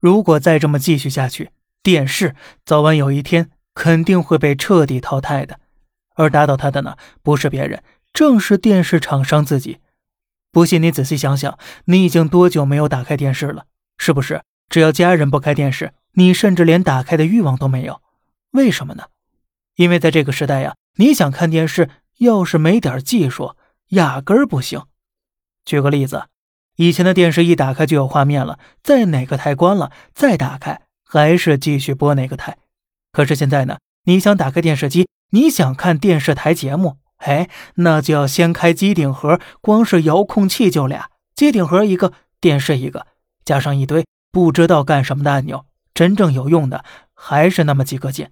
如果再这么继续下去，电视早晚有一天肯定会被彻底淘汰的。而打倒他的呢，不是别人，正是电视厂商自己。不信你仔细想想，你已经多久没有打开电视了？是不是？只要家人不开电视，你甚至连打开的欲望都没有。为什么呢？因为在这个时代呀，你想看电视，要是没点技术，压根儿不行。举个例子，以前的电视一打开就有画面了，在哪个台关了再打开，还是继续播哪个台。可是现在呢，你想打开电视机，你想看电视台节目，哎，那就要先开机顶盒，光是遥控器就俩，机顶盒一个，电视一个，加上一堆不知道干什么的按钮，真正有用的还是那么几个键。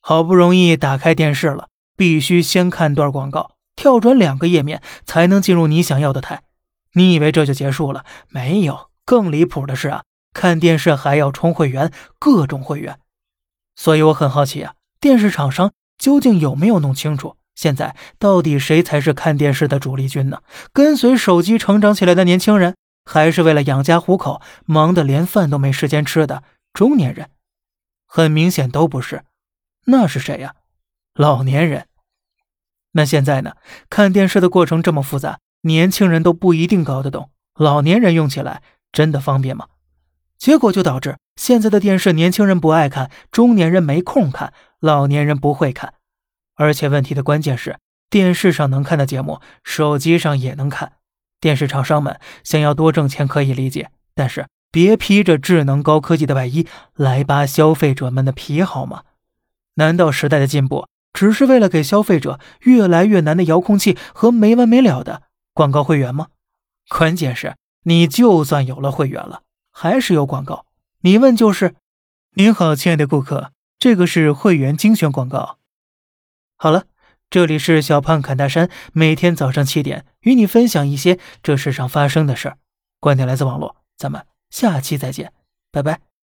好不容易打开电视了，必须先看段广告，跳转两个页面才能进入你想要的台。你以为这就结束了？没有，更离谱的是啊，看电视还要充会员，各种会员。所以我很好奇啊，电视厂商究竟有没有弄清楚，现在到底谁才是看电视的主力军呢？跟随手机成长起来的年轻人，还是为了养家糊口忙得连饭都没时间吃的中年人？很明显都不是。那是谁呀？老年人。那现在呢？看电视的过程这么复杂，年轻人都不一定搞得懂，老年人用起来真的方便吗？结果就导致现在的电视，年轻人不爱看，中年人没空看，老年人不会看。而且问题的关键是，电视上能看的节目，手机上也能看。电视厂商们想要多挣钱可以理解，但是别披着智能高科技的外衣来扒消费者们的皮，好吗？难道时代的进步只是为了给消费者越来越难的遥控器和没完没了的广告会员吗？关键是，你就算有了会员了，还是有广告。你问就是。您好，亲爱的顾客，这个是会员精选广告。好了，这里是小胖侃大山，每天早上七点与你分享一些这世上发生的事儿。观点来自网络，咱们下期再见，拜拜。